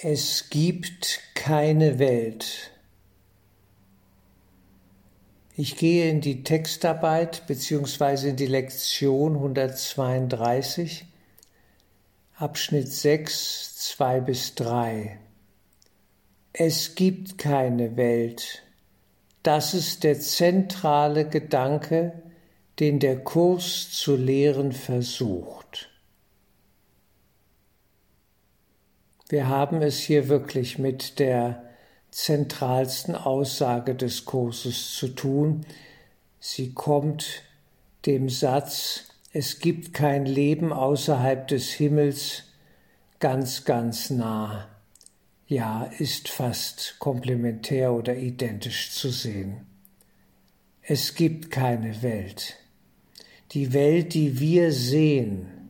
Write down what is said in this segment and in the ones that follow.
Es gibt keine Welt. Ich gehe in die Textarbeit bzw. in die Lektion 132, Abschnitt 6, 2 bis 3. Es gibt keine Welt. Das ist der zentrale Gedanke, den der Kurs zu lehren versucht. Wir haben es hier wirklich mit der zentralsten Aussage des Kurses zu tun. Sie kommt dem Satz, es gibt kein Leben außerhalb des Himmels, ganz, ganz nah. Ja, ist fast komplementär oder identisch zu sehen. Es gibt keine Welt. Die Welt, die wir sehen,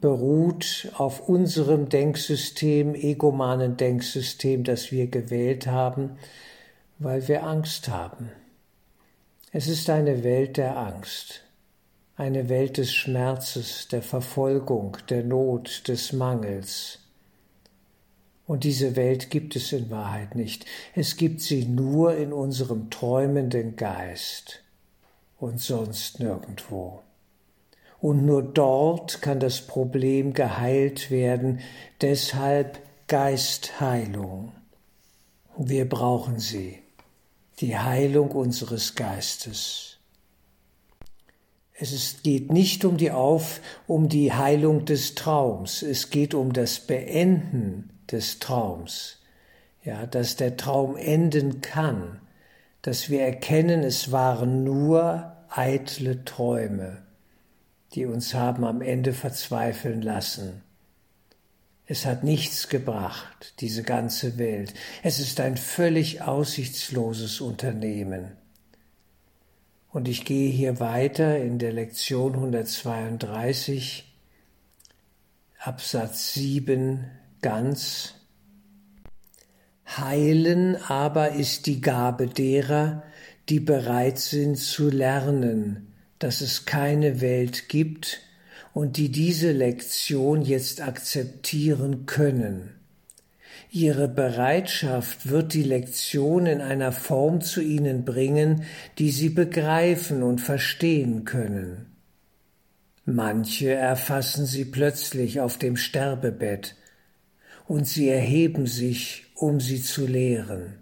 beruht auf unserem Denksystem, egomanen Denksystem, das wir gewählt haben, weil wir Angst haben. Es ist eine Welt der Angst, eine Welt des Schmerzes, der Verfolgung, der Not, des Mangels. Und diese Welt gibt es in Wahrheit nicht. Es gibt sie nur in unserem träumenden Geist und sonst nirgendwo. Und nur dort kann das Problem geheilt werden. Deshalb Geistheilung. Wir brauchen sie. Die Heilung unseres Geistes. Es geht nicht um die Auf, um die Heilung des Traums. Es geht um das Beenden des Traums. Ja, dass der Traum enden kann. Dass wir erkennen, es waren nur eitle Träume die uns haben am Ende verzweifeln lassen. Es hat nichts gebracht, diese ganze Welt. Es ist ein völlig aussichtsloses Unternehmen. Und ich gehe hier weiter in der Lektion 132, Absatz 7 ganz. Heilen aber ist die Gabe derer, die bereit sind zu lernen, dass es keine Welt gibt und die diese Lektion jetzt akzeptieren können. Ihre Bereitschaft wird die Lektion in einer Form zu ihnen bringen, die sie begreifen und verstehen können. Manche erfassen sie plötzlich auf dem Sterbebett, und sie erheben sich, um sie zu lehren.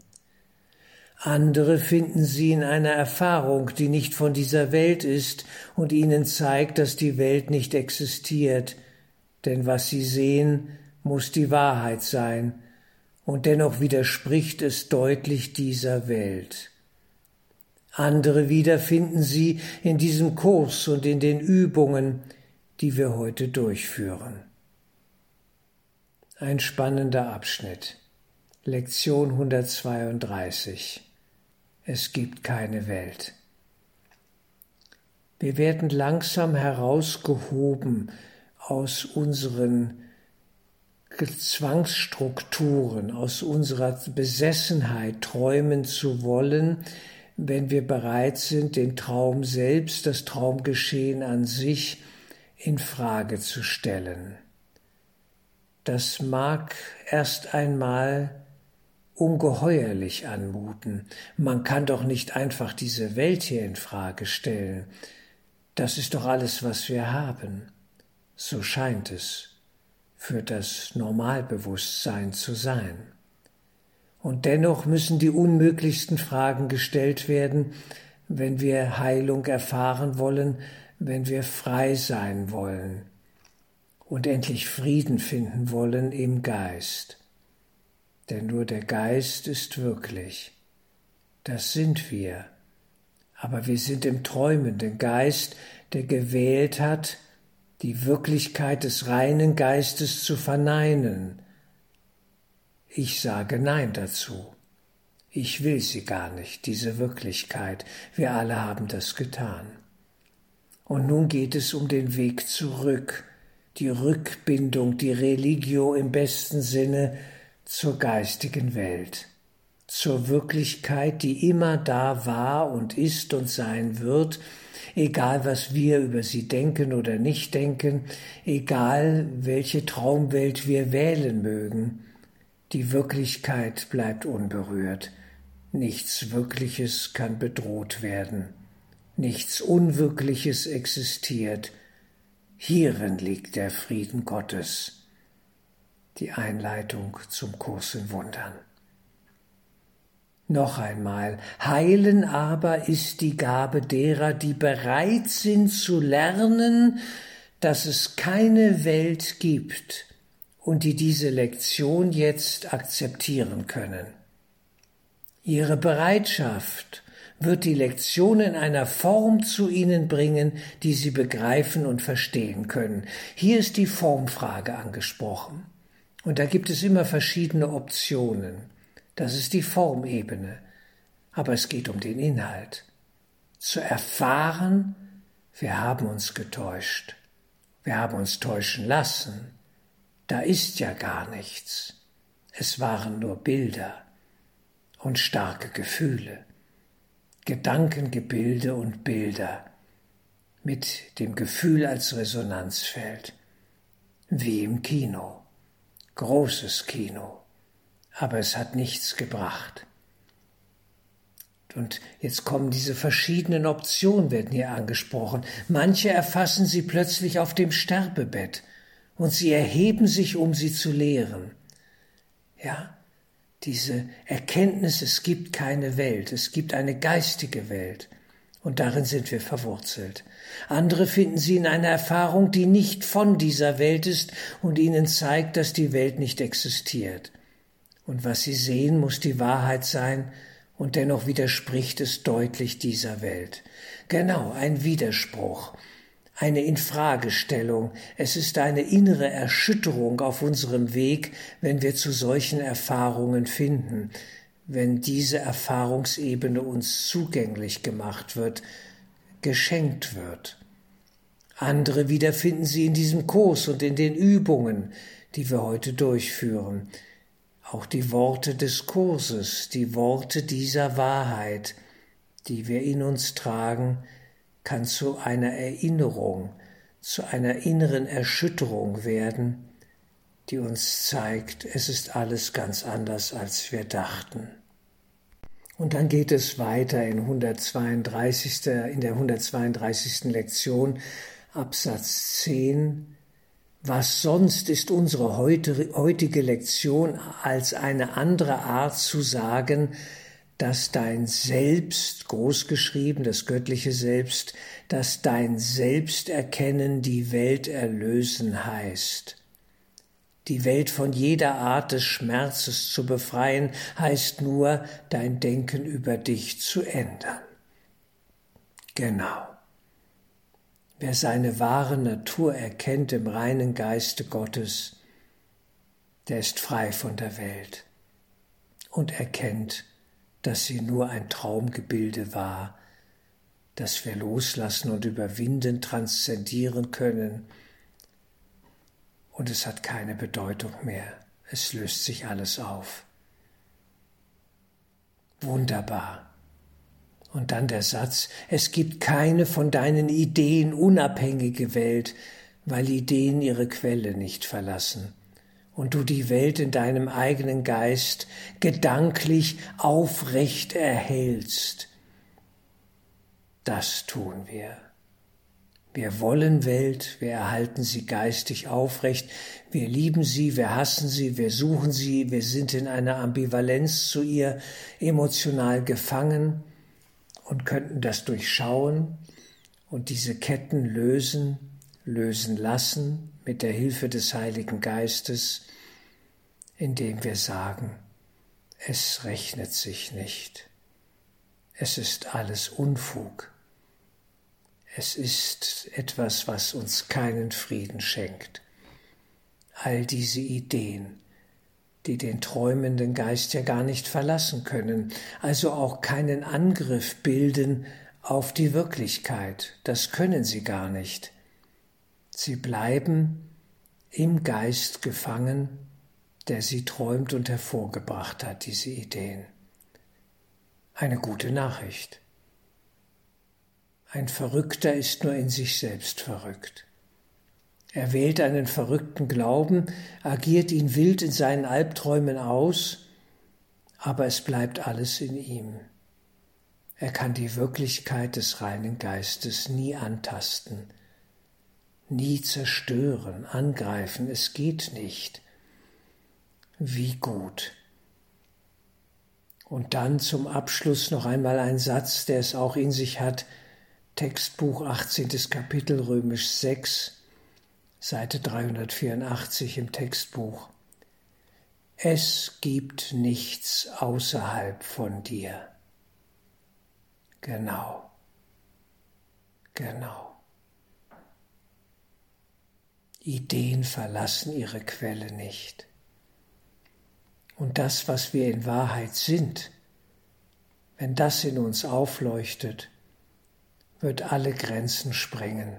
Andere finden sie in einer Erfahrung, die nicht von dieser Welt ist und ihnen zeigt, dass die Welt nicht existiert, denn was sie sehen, muss die Wahrheit sein, und dennoch widerspricht es deutlich dieser Welt. Andere wieder finden sie in diesem Kurs und in den Übungen, die wir heute durchführen. Ein spannender Abschnitt. Lektion 132 es gibt keine Welt. Wir werden langsam herausgehoben aus unseren Zwangsstrukturen, aus unserer Besessenheit, träumen zu wollen, wenn wir bereit sind, den Traum selbst, das Traumgeschehen an sich in Frage zu stellen. Das mag erst einmal ungeheuerlich anmuten. Man kann doch nicht einfach diese Welt hier in Frage stellen. Das ist doch alles, was wir haben. So scheint es für das Normalbewusstsein zu sein. Und dennoch müssen die unmöglichsten Fragen gestellt werden, wenn wir Heilung erfahren wollen, wenn wir frei sein wollen und endlich Frieden finden wollen im Geist denn nur der Geist ist wirklich. Das sind wir. Aber wir sind im träumenden Geist, der gewählt hat, die Wirklichkeit des reinen Geistes zu verneinen. Ich sage Nein dazu. Ich will sie gar nicht, diese Wirklichkeit. Wir alle haben das getan. Und nun geht es um den Weg zurück, die Rückbindung, die Religio im besten Sinne, zur geistigen Welt, zur Wirklichkeit, die immer da war und ist und sein wird, egal was wir über sie denken oder nicht denken, egal welche Traumwelt wir wählen mögen. Die Wirklichkeit bleibt unberührt. Nichts Wirkliches kann bedroht werden. Nichts Unwirkliches existiert. Hierin liegt der Frieden Gottes. Die Einleitung zum Kurs in Wundern. Noch einmal, heilen aber ist die Gabe derer, die bereit sind zu lernen, dass es keine Welt gibt und die diese Lektion jetzt akzeptieren können. Ihre Bereitschaft wird die Lektion in einer Form zu ihnen bringen, die sie begreifen und verstehen können. Hier ist die Formfrage angesprochen. Und da gibt es immer verschiedene Optionen. Das ist die Formebene. Aber es geht um den Inhalt. Zu erfahren, wir haben uns getäuscht. Wir haben uns täuschen lassen. Da ist ja gar nichts. Es waren nur Bilder und starke Gefühle, Gedankengebilde und Bilder mit dem Gefühl als Resonanzfeld, wie im Kino, großes Kino aber es hat nichts gebracht. Und jetzt kommen diese verschiedenen Optionen, werden hier angesprochen. Manche erfassen sie plötzlich auf dem Sterbebett und sie erheben sich, um sie zu lehren. Ja, diese Erkenntnis, es gibt keine Welt, es gibt eine geistige Welt. Und darin sind wir verwurzelt. Andere finden sie in einer Erfahrung, die nicht von dieser Welt ist und ihnen zeigt, dass die Welt nicht existiert. Und was sie sehen, muss die Wahrheit sein, und dennoch widerspricht es deutlich dieser Welt. Genau, ein Widerspruch, eine Infragestellung, es ist eine innere Erschütterung auf unserem Weg, wenn wir zu solchen Erfahrungen finden, wenn diese Erfahrungsebene uns zugänglich gemacht wird, geschenkt wird. Andere wieder finden sie in diesem Kurs und in den Übungen, die wir heute durchführen auch die Worte des Kurses, die Worte dieser Wahrheit, die wir in uns tragen, kann zu einer Erinnerung, zu einer inneren Erschütterung werden, die uns zeigt, es ist alles ganz anders, als wir dachten. Und dann geht es weiter in, 132, in der 132. Lektion, Absatz 10, was sonst ist unsere heutige Lektion als eine andere Art zu sagen, dass dein Selbst, großgeschrieben, das göttliche Selbst, dass dein Selbsterkennen die Welt erlösen heißt. Die Welt von jeder Art des Schmerzes zu befreien, heißt nur, dein Denken über dich zu ändern. Genau. Wer seine wahre Natur erkennt im reinen Geiste Gottes, der ist frei von der Welt und erkennt, dass sie nur ein Traumgebilde war, das wir loslassen und überwinden, transzendieren können. Und es hat keine Bedeutung mehr. Es löst sich alles auf. Wunderbar. Und dann der Satz, es gibt keine von deinen Ideen unabhängige Welt, weil Ideen ihre Quelle nicht verlassen und du die Welt in deinem eigenen Geist gedanklich aufrecht erhältst. Das tun wir. Wir wollen Welt, wir erhalten sie geistig aufrecht, wir lieben sie, wir hassen sie, wir suchen sie, wir sind in einer Ambivalenz zu ihr emotional gefangen, und könnten das durchschauen und diese Ketten lösen, lösen lassen mit der Hilfe des Heiligen Geistes, indem wir sagen, es rechnet sich nicht. Es ist alles Unfug. Es ist etwas, was uns keinen Frieden schenkt. All diese Ideen, die den träumenden Geist ja gar nicht verlassen können, also auch keinen Angriff bilden auf die Wirklichkeit. Das können sie gar nicht. Sie bleiben im Geist gefangen, der sie träumt und hervorgebracht hat, diese Ideen. Eine gute Nachricht. Ein Verrückter ist nur in sich selbst verrückt. Er wählt einen verrückten Glauben, agiert ihn wild in seinen Albträumen aus, aber es bleibt alles in ihm. Er kann die Wirklichkeit des reinen Geistes nie antasten, nie zerstören, angreifen, es geht nicht. Wie gut. Und dann zum Abschluss noch einmal ein Satz, der es auch in sich hat, Textbuch 18. Kapitel römisch 6, Seite 384 im Textbuch. Es gibt nichts außerhalb von dir. Genau. Genau. Ideen verlassen ihre Quelle nicht. Und das, was wir in Wahrheit sind, wenn das in uns aufleuchtet, wird alle Grenzen sprengen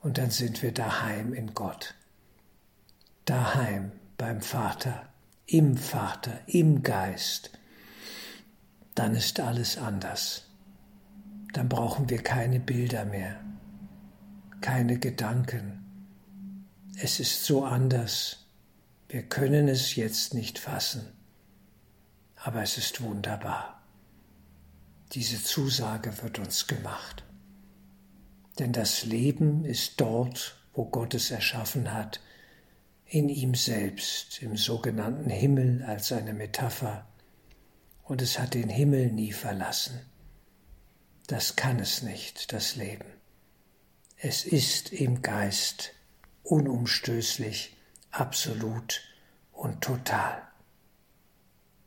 und dann sind wir daheim in Gott. Daheim beim Vater, im Vater, im Geist. Dann ist alles anders. Dann brauchen wir keine Bilder mehr, keine Gedanken. Es ist so anders. Wir können es jetzt nicht fassen, aber es ist wunderbar. Diese Zusage wird uns gemacht. Denn das Leben ist dort, wo Gott es erschaffen hat, in ihm selbst, im sogenannten Himmel als eine Metapher. Und es hat den Himmel nie verlassen. Das kann es nicht, das Leben. Es ist im Geist unumstößlich, absolut und total.